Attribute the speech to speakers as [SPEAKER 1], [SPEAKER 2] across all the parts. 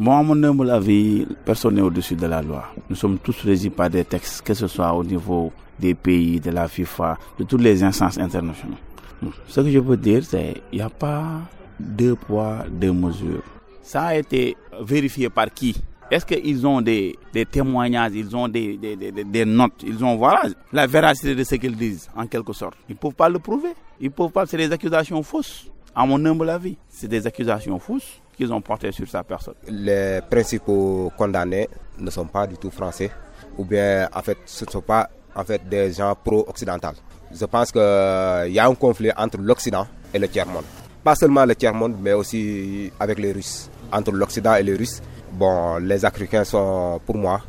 [SPEAKER 1] Moi, à mon humble avis, personne n'est au-dessus de la loi. Nous sommes tous régis par des textes, que ce soit au niveau des pays, de la FIFA, de toutes les instances internationales. Ce que je peux dire, c'est qu'il n'y a pas deux poids, deux mesures. Ça a été vérifié par qui? Est-ce qu'ils ont des, des, témoignages, ils ont des, des, des, notes, ils ont voilà, la véracité de ce qu'ils disent, en quelque sorte Ils ne peuvent pas le prouver. Ils peuvent pas, c'est des accusations fausses, à mon humble avis. C'est des accusations fausses qu'ils ont portées sur sa personne.
[SPEAKER 2] Les principaux condamnés ne sont pas du tout français, ou bien en fait, ce ne sont pas en fait des gens pro-occidentaux. Je pense qu'il y a un conflit entre l'Occident et le tiers-monde. Pas seulement le tiers-monde, mais aussi avec les Russes. Entre l'Occident et les Russes, bon, les Africains sont pour moi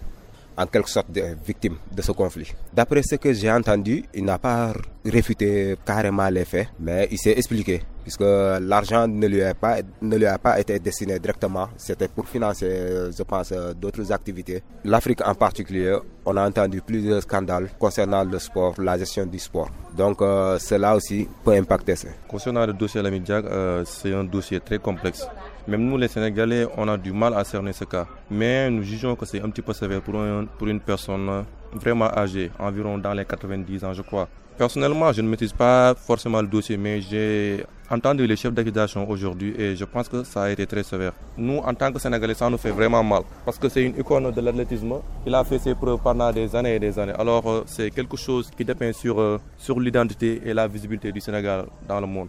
[SPEAKER 2] en quelque sorte victimes de ce conflit. D'après ce que j'ai entendu, il n'a pas réfuté carrément les faits, mais il s'est expliqué, puisque l'argent ne lui a pas, ne lui a pas été destiné directement, c'était pour financer, je pense, d'autres activités. L'Afrique en particulier, on a entendu plusieurs scandales concernant le sport, la gestion du sport. Donc euh, cela aussi peut impacter ça.
[SPEAKER 3] Concernant le dossier Lamidjak, euh, c'est un dossier très complexe. Même nous, les Sénégalais, on a du mal à cerner ce cas. Mais nous jugeons que c'est un petit peu sévère pour, pour une personne vraiment âgée, environ dans les 90 ans, je crois. Personnellement, je ne maîtrise pas forcément le dossier, mais j'ai entendu les chefs d'accusation aujourd'hui et je pense que ça a été très sévère. Nous, en tant que Sénégalais, ça nous fait vraiment mal parce que c'est une icône de l'athlétisme. Il a fait ses preuves pendant des années et des années. Alors, euh, c'est quelque chose qui dépend sur, euh, sur l'identité et la visibilité du Sénégal dans le monde.